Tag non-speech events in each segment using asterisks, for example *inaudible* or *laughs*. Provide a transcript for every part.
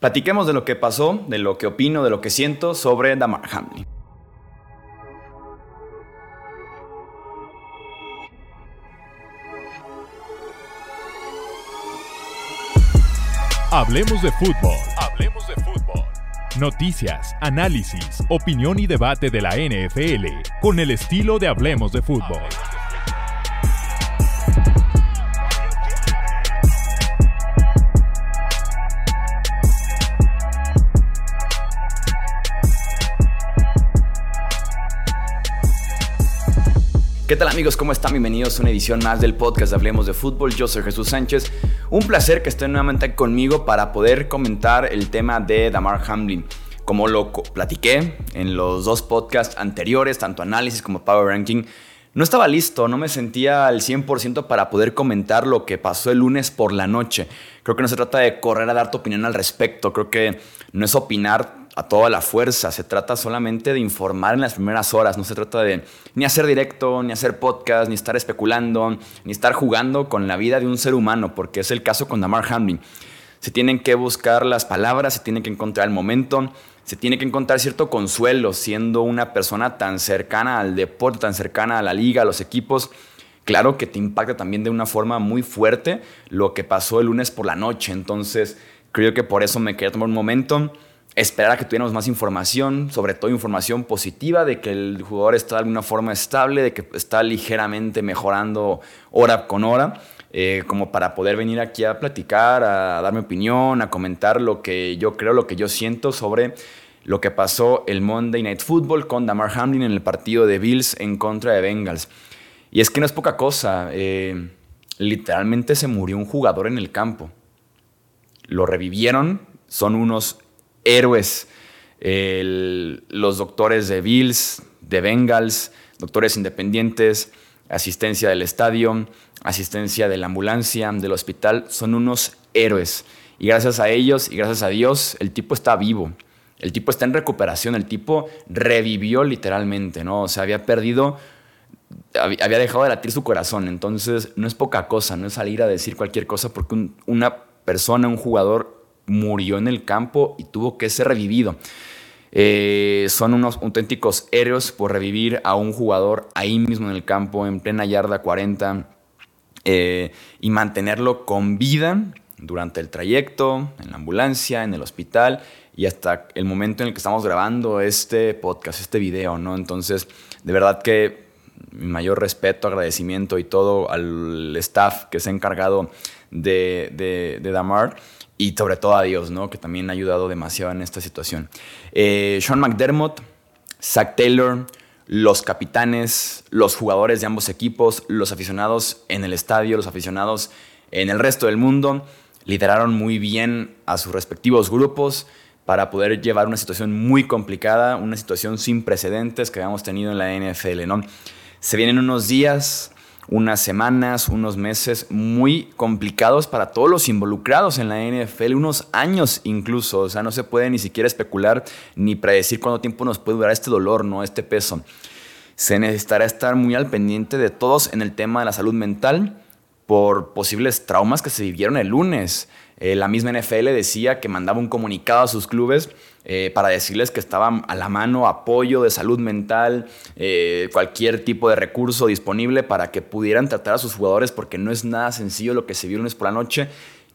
Platiquemos de lo que pasó, de lo que opino, de lo que siento sobre Damar Hamlin. Hablemos de fútbol. Hablemos de fútbol. Noticias, análisis, opinión y debate de la NFL con el estilo de Hablemos de fútbol. ¿Qué tal amigos? ¿Cómo están? Bienvenidos a una edición más del podcast Hablemos de Fútbol. Yo soy Jesús Sánchez. Un placer que estén nuevamente conmigo para poder comentar el tema de Damar Hamlin. Como lo platiqué en los dos podcasts anteriores, tanto análisis como power ranking, no estaba listo, no me sentía al 100% para poder comentar lo que pasó el lunes por la noche. Creo que no se trata de correr a dar tu opinión al respecto, creo que no es opinar a toda la fuerza, se trata solamente de informar en las primeras horas, no se trata de ni hacer directo, ni hacer podcast, ni estar especulando, ni estar jugando con la vida de un ser humano, porque es el caso con Damar Hamlin. Se tienen que buscar las palabras, se tiene que encontrar el momento, se tiene que encontrar cierto consuelo siendo una persona tan cercana al deporte, tan cercana a la liga, a los equipos. Claro que te impacta también de una forma muy fuerte lo que pasó el lunes por la noche. Entonces, creo que por eso me quería tomar un momento esperar a que tuviéramos más información, sobre todo información positiva de que el jugador está de alguna forma estable, de que está ligeramente mejorando hora con hora, eh, como para poder venir aquí a platicar, a dar mi opinión, a comentar lo que yo creo, lo que yo siento sobre lo que pasó el Monday Night Football con Damar Hamlin en el partido de Bills en contra de Bengals. Y es que no es poca cosa, eh, literalmente se murió un jugador en el campo. Lo revivieron, son unos héroes, los doctores de Bills, de Bengals, doctores independientes, asistencia del estadio, asistencia de la ambulancia, del hospital, son unos héroes. Y gracias a ellos y gracias a Dios, el tipo está vivo. El tipo está en recuperación, el tipo revivió literalmente, ¿no? O sea, había perdido, había dejado de latir su corazón. Entonces, no es poca cosa, no es salir a decir cualquier cosa porque una persona, un jugador murió en el campo y tuvo que ser revivido. Eh, son unos auténticos héroes por revivir a un jugador ahí mismo en el campo, en plena yarda 40, eh, y mantenerlo con vida durante el trayecto, en la ambulancia, en el hospital y hasta el momento en el que estamos grabando este podcast, este video, ¿no? Entonces, de verdad que mi mayor respeto, agradecimiento y todo al staff que se ha encargado de, de, de Damar y sobre todo a Dios, ¿no? que también ha ayudado demasiado en esta situación. Eh, Sean McDermott, Zach Taylor, los capitanes, los jugadores de ambos equipos, los aficionados en el estadio, los aficionados en el resto del mundo, lideraron muy bien a sus respectivos grupos para poder llevar una situación muy complicada, una situación sin precedentes que habíamos tenido en la NFL. ¿no? Se vienen unos días unas semanas, unos meses muy complicados para todos los involucrados en la NFL, unos años incluso, o sea, no se puede ni siquiera especular ni predecir cuánto tiempo nos puede durar este dolor, ¿no? Este peso. Se necesitará estar muy al pendiente de todos en el tema de la salud mental por posibles traumas que se vivieron el lunes. Eh, la misma NFL decía que mandaba un comunicado a sus clubes eh, para decirles que estaba a la mano apoyo de salud mental, eh, cualquier tipo de recurso disponible para que pudieran tratar a sus jugadores, porque no es nada sencillo lo que se vio lunes por la noche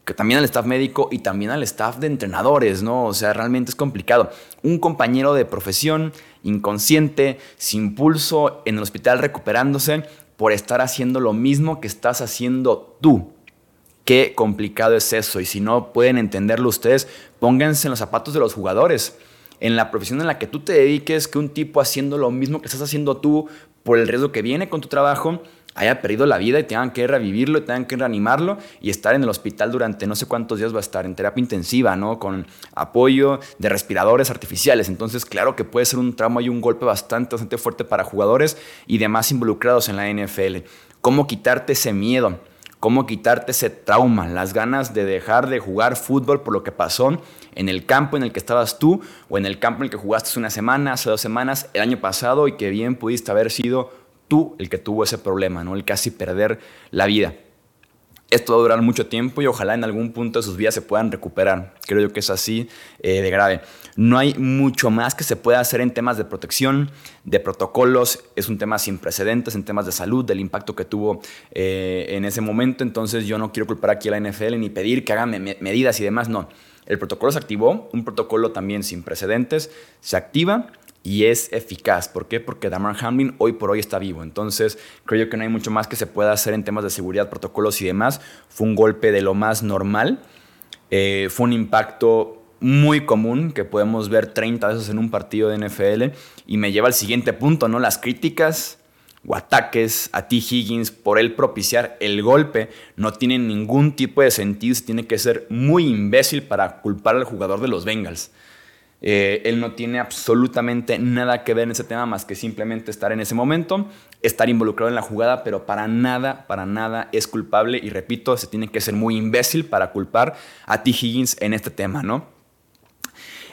que también al staff médico y también al staff de entrenadores, ¿no? O sea, realmente es complicado. Un compañero de profesión, inconsciente, sin pulso, en el hospital recuperándose por estar haciendo lo mismo que estás haciendo tú. Qué complicado es eso. Y si no pueden entenderlo ustedes, pónganse en los zapatos de los jugadores. En la profesión en la que tú te dediques, que un tipo haciendo lo mismo que estás haciendo tú por el riesgo que viene con tu trabajo, haya perdido la vida y tengan que revivirlo y tengan que reanimarlo y estar en el hospital durante no sé cuántos días va a estar en terapia intensiva, ¿no? Con apoyo de respiradores artificiales. Entonces, claro que puede ser un trauma y un golpe bastante, bastante fuerte para jugadores y demás involucrados en la NFL. ¿Cómo quitarte ese miedo? Cómo quitarte ese trauma, las ganas de dejar de jugar fútbol por lo que pasó en el campo en el que estabas tú o en el campo en el que jugaste una semana, hace dos semanas, el año pasado y que bien pudiste haber sido tú el que tuvo ese problema, ¿no? el casi perder la vida. Esto va a durar mucho tiempo y ojalá en algún punto de sus vidas se puedan recuperar. Creo yo que es así eh, de grave. No hay mucho más que se pueda hacer en temas de protección, de protocolos. Es un tema sin precedentes en temas de salud, del impacto que tuvo eh, en ese momento. Entonces yo no quiero culpar aquí a la NFL ni pedir que hagan medidas y demás. No, el protocolo se activó, un protocolo también sin precedentes, se activa y es eficaz. ¿Por qué? Porque Damar Hamlin hoy por hoy está vivo. Entonces, creo yo que no hay mucho más que se pueda hacer en temas de seguridad, protocolos y demás. Fue un golpe de lo más normal. Eh, fue un impacto muy común que podemos ver 30 veces en un partido de NFL y me lleva al siguiente punto, ¿no? Las críticas o ataques a T. Higgins por él propiciar el golpe no tienen ningún tipo de sentido, se tiene que ser muy imbécil para culpar al jugador de los Bengals. Eh, él no tiene absolutamente nada que ver en ese tema más que simplemente estar en ese momento, estar involucrado en la jugada, pero para nada, para nada es culpable. Y repito, se tiene que ser muy imbécil para culpar a T. Higgins en este tema, ¿no?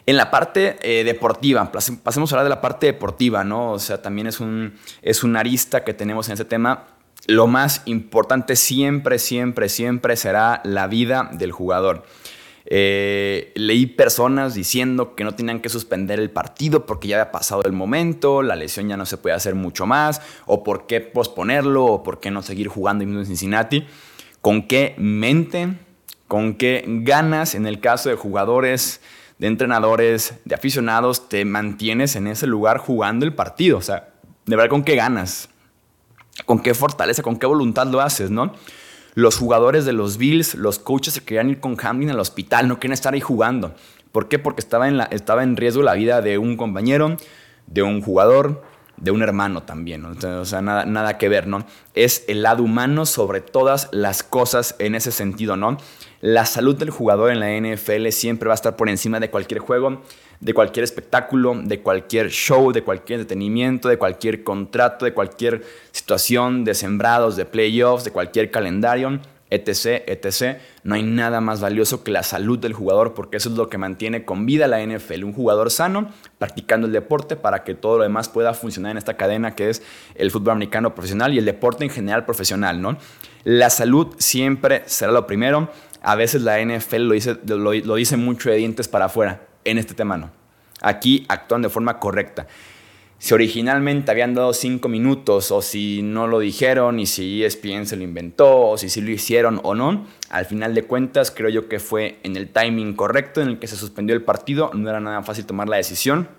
En la parte eh, deportiva, pasemos a hablar de la parte deportiva, ¿no? O sea, también es un, es un arista que tenemos en ese tema. Lo más importante siempre, siempre, siempre será la vida del jugador. Eh, leí personas diciendo que no tenían que suspender el partido porque ya había pasado el momento, la lesión ya no se puede hacer mucho más, o por qué posponerlo, o por qué no seguir jugando en Cincinnati. ¿Con qué mente, con qué ganas en el caso de jugadores, de entrenadores, de aficionados, te mantienes en ese lugar jugando el partido? O sea, de verdad, ¿con qué ganas? ¿Con qué fortaleza, con qué voluntad lo haces, no? Los jugadores de los Bills, los coaches se querían ir con Hamlin al hospital, no querían estar ahí jugando. ¿Por qué? Porque estaba en, estaba en riesgo la vida de un compañero, de un jugador, de un hermano también. O sea, nada, nada que ver, ¿no? Es el lado humano sobre todas las cosas en ese sentido, ¿no? La salud del jugador en la NFL siempre va a estar por encima de cualquier juego de cualquier espectáculo, de cualquier show, de cualquier entretenimiento, de cualquier contrato, de cualquier situación de sembrados, de playoffs, de cualquier calendario, etc., etc. No hay nada más valioso que la salud del jugador porque eso es lo que mantiene con vida la NFL. Un jugador sano practicando el deporte para que todo lo demás pueda funcionar en esta cadena que es el fútbol americano profesional y el deporte en general profesional, ¿no? La salud siempre será lo primero. A veces la NFL lo dice, lo, lo dice mucho de dientes para afuera en este tema no. Aquí actúan de forma correcta. Si originalmente habían dado cinco minutos o si no lo dijeron y si ESPN se lo inventó o si sí lo hicieron o no, al final de cuentas creo yo que fue en el timing correcto en el que se suspendió el partido. No era nada fácil tomar la decisión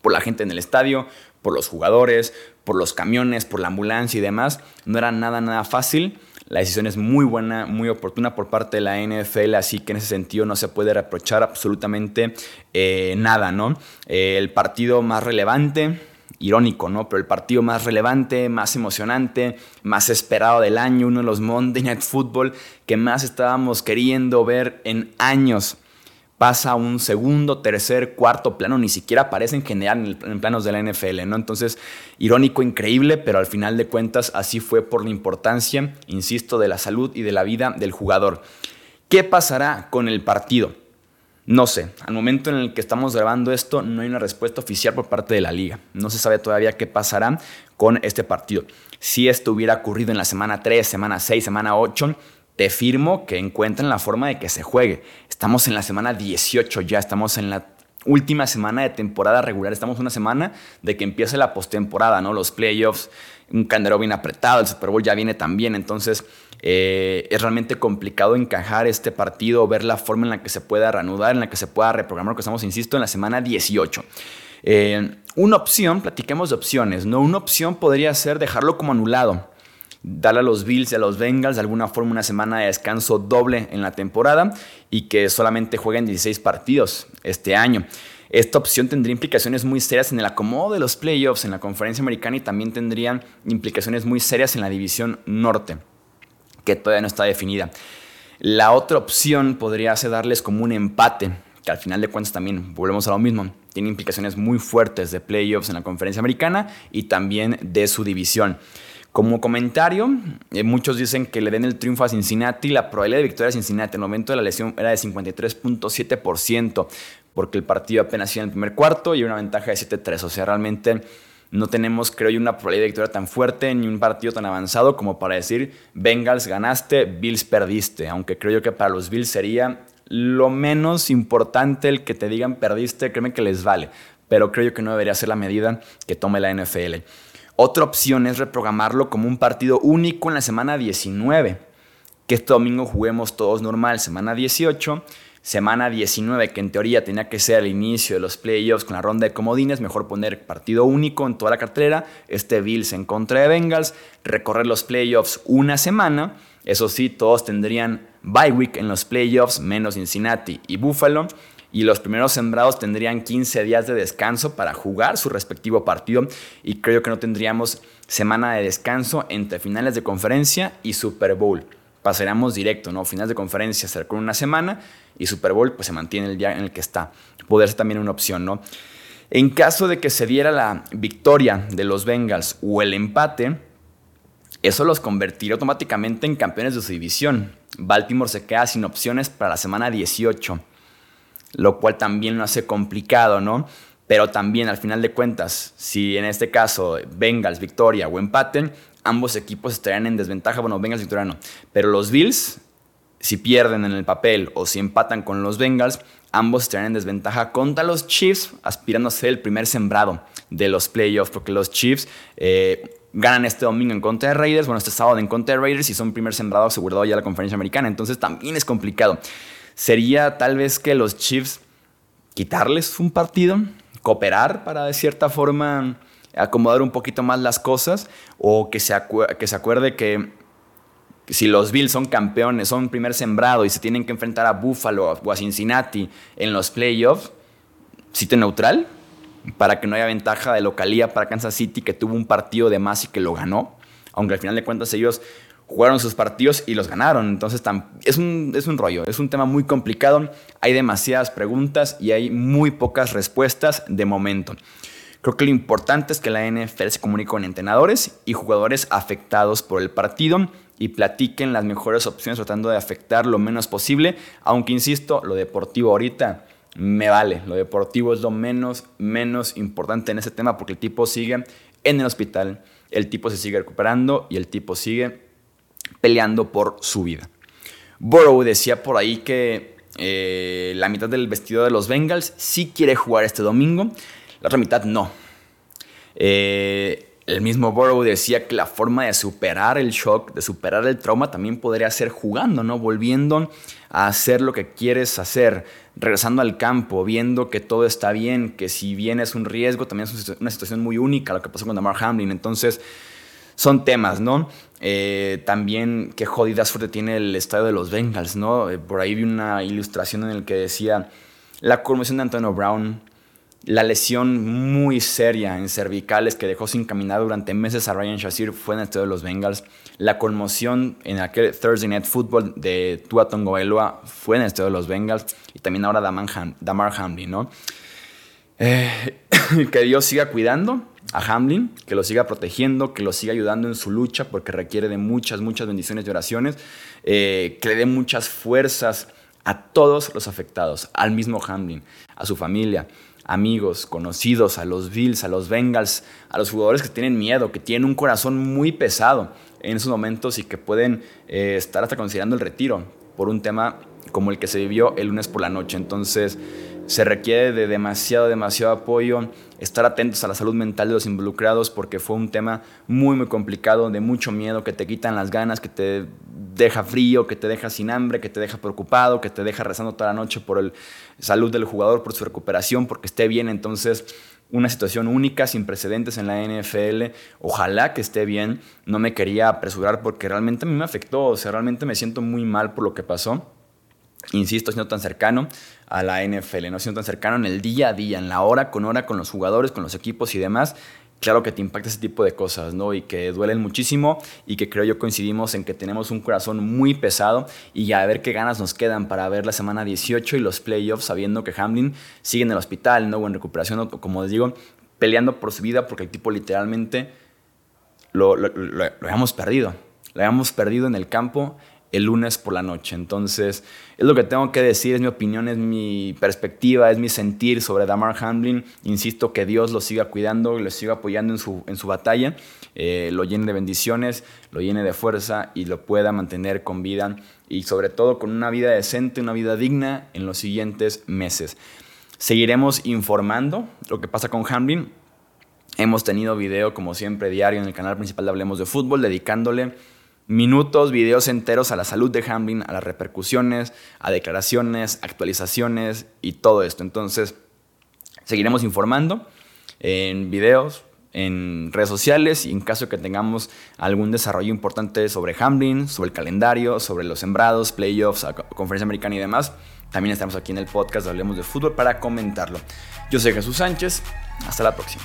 por la gente en el estadio, por los jugadores, por los camiones, por la ambulancia y demás. No era nada, nada fácil. La decisión es muy buena, muy oportuna por parte de la NFL, así que en ese sentido no se puede reprochar absolutamente eh, nada, ¿no? Eh, el partido más relevante, irónico, ¿no? Pero el partido más relevante, más emocionante, más esperado del año, uno de los Monday Night Football que más estábamos queriendo ver en años pasa a un segundo, tercer, cuarto plano, ni siquiera aparece en general en, planos de la NFL, ¿no? Entonces, irónico, increíble, pero al final de cuentas así fue por la importancia, insisto, de la salud y de la vida del jugador. ¿Qué pasará con el partido? No sé, al momento en el que estamos grabando esto no hay una respuesta oficial por parte de la liga. No se sabe todavía qué pasará con este partido. Si esto hubiera ocurrido en la semana 3, semana 6, semana 8, te firmo que encuentren la forma de que se juegue. Estamos en la semana 18 ya, estamos en la última semana de temporada regular, estamos una semana de que empiece la postemporada, ¿no? Los playoffs, un candero bien apretado, el Super Bowl ya viene también, entonces eh, es realmente complicado encajar este partido, ver la forma en la que se pueda reanudar, en la que se pueda reprogramar, que estamos, insisto, en la semana 18. Eh, una opción, platiquemos de opciones, ¿no? Una opción podría ser dejarlo como anulado darle a los Bills y a los Bengals de alguna forma una semana de descanso doble en la temporada y que solamente jueguen 16 partidos este año. Esta opción tendría implicaciones muy serias en el acomodo de los playoffs en la conferencia americana y también tendrían implicaciones muy serias en la división norte, que todavía no está definida. La otra opción podría ser darles como un empate, que al final de cuentas también volvemos a lo mismo, tiene implicaciones muy fuertes de playoffs en la conferencia americana y también de su división. Como comentario, eh, muchos dicen que le den el triunfo a Cincinnati. La probabilidad de victoria a Cincinnati en el momento de la lesión era de 53.7%, porque el partido apenas iba en el primer cuarto y una ventaja de 7-3. O sea, realmente no tenemos, creo yo, una probabilidad de victoria tan fuerte ni un partido tan avanzado como para decir Bengals ganaste, Bills perdiste. Aunque creo yo que para los Bills sería lo menos importante el que te digan perdiste, créeme que les vale. Pero creo yo que no debería ser la medida que tome la NFL. Otra opción es reprogramarlo como un partido único en la semana 19. Que este domingo juguemos todos normal, semana 18 semana 19, que en teoría tenía que ser el inicio de los playoffs con la ronda de comodines, mejor poner partido único en toda la cartelera, este Bills en contra de Bengals, recorrer los playoffs una semana, eso sí, todos tendrían bye week en los playoffs, menos Cincinnati y Buffalo, y los primeros sembrados tendrían 15 días de descanso para jugar su respectivo partido, y creo que no tendríamos semana de descanso entre finales de conferencia y Super Bowl pasaríamos directo, ¿no? Finales de conferencia se con una semana y Super Bowl pues se mantiene el día en el que está. Poder ser también una opción, ¿no? En caso de que se diera la victoria de los Bengals o el empate, eso los convertiría automáticamente en campeones de su división. Baltimore se queda sin opciones para la semana 18, lo cual también lo hace complicado, ¿no? Pero también al final de cuentas, si en este caso Bengals victoria o empate, ambos equipos estarían en desventaja. Bueno, Bengals victoriano. Pero los Bills, si pierden en el papel o si empatan con los Bengals, ambos estarían en desventaja contra los Chiefs, aspirando a ser el primer sembrado de los playoffs, porque los Chiefs eh, ganan este domingo en contra de Raiders, bueno, este sábado en contra de Raiders y son primer sembrado asegurado ya la conferencia americana. Entonces también es complicado. Sería tal vez que los Chiefs quitarles un partido, cooperar para de cierta forma acomodar un poquito más las cosas o que se, que se acuerde que si los Bills son campeones, son primer sembrado y se tienen que enfrentar a Buffalo o a Cincinnati en los playoffs, sitio neutral, para que no haya ventaja de localía para Kansas City que tuvo un partido de más y que lo ganó, aunque al final de cuentas ellos jugaron sus partidos y los ganaron. Entonces es un, es un rollo, es un tema muy complicado, hay demasiadas preguntas y hay muy pocas respuestas de momento. Creo que lo importante es que la NFL se comunique con entrenadores y jugadores afectados por el partido y platiquen las mejores opciones tratando de afectar lo menos posible, aunque insisto, lo deportivo ahorita me vale, lo deportivo es lo menos, menos importante en ese tema porque el tipo sigue en el hospital, el tipo se sigue recuperando y el tipo sigue peleando por su vida. Burrow decía por ahí que eh, la mitad del vestido de los Bengals sí quiere jugar este domingo, la otra mitad no. Eh, el mismo Burrow decía que la forma de superar el shock, de superar el trauma, también podría ser jugando, ¿no? Volviendo a hacer lo que quieres hacer, regresando al campo, viendo que todo está bien, que si bien es un riesgo, también es una situación muy única lo que pasó con Damar Hamlin. Entonces, son temas, ¿no? Eh, también qué jodida suerte tiene el estadio de los Bengals, ¿no? Eh, por ahí vi una ilustración en la que decía la conmoción de Antonio Brown, la lesión muy seria en cervicales que dejó sin caminar durante meses a Ryan Shazir fue en el estadio de los Bengals. La conmoción en aquel Thursday Night Football de Tua Tongoeloa fue en el estadio de los Bengals. Y también ahora Damar Hamlin, ¿no? Eh, *laughs* que Dios siga cuidando a Hamlin, que lo siga protegiendo, que lo siga ayudando en su lucha, porque requiere de muchas, muchas bendiciones y oraciones. Eh, que le dé muchas fuerzas a todos los afectados, al mismo Hamlin, a su familia, amigos, conocidos, a los Bills, a los Bengals, a los jugadores que tienen miedo, que tienen un corazón muy pesado en esos momentos y que pueden eh, estar hasta considerando el retiro por un tema como el que se vivió el lunes por la noche. Entonces, se requiere de demasiado, demasiado apoyo, estar atentos a la salud mental de los involucrados porque fue un tema muy, muy complicado, de mucho miedo, que te quitan las ganas, que te deja frío, que te deja sin hambre, que te deja preocupado, que te deja rezando toda la noche por la salud del jugador, por su recuperación, porque esté bien. Entonces, una situación única, sin precedentes en la NFL. Ojalá que esté bien. No me quería apresurar porque realmente a mí me afectó. O sea, realmente me siento muy mal por lo que pasó insisto, siendo tan cercano a la NFL, no siendo tan cercano en el día a día, en la hora con hora, con los jugadores, con los equipos y demás, claro que te impacta ese tipo de cosas, ¿no? Y que duelen muchísimo y que creo yo coincidimos en que tenemos un corazón muy pesado y a ver qué ganas nos quedan para ver la semana 18 y los playoffs, sabiendo que Hamlin sigue en el hospital, ¿no? O en recuperación, como les digo, peleando por su vida porque el tipo literalmente lo, lo, lo, lo habíamos perdido. Lo habíamos perdido en el campo el lunes por la noche. Entonces, es lo que tengo que decir, es mi opinión, es mi perspectiva, es mi sentir sobre Damar Hamlin. Insisto que Dios lo siga cuidando, lo siga apoyando en su, en su batalla, eh, lo llene de bendiciones, lo llene de fuerza y lo pueda mantener con vida y sobre todo con una vida decente, una vida digna en los siguientes meses. Seguiremos informando lo que pasa con Hamlin. Hemos tenido video, como siempre, diario en el canal principal de Hablemos de Fútbol, dedicándole minutos, videos enteros a la salud de Hamlin, a las repercusiones, a declaraciones, actualizaciones y todo esto. Entonces, seguiremos informando en videos, en redes sociales y en caso que tengamos algún desarrollo importante sobre Hamlin, sobre el calendario, sobre los sembrados, playoffs, conferencia americana y demás, también estamos aquí en el podcast de Hablemos de Fútbol para comentarlo. Yo soy Jesús Sánchez, hasta la próxima.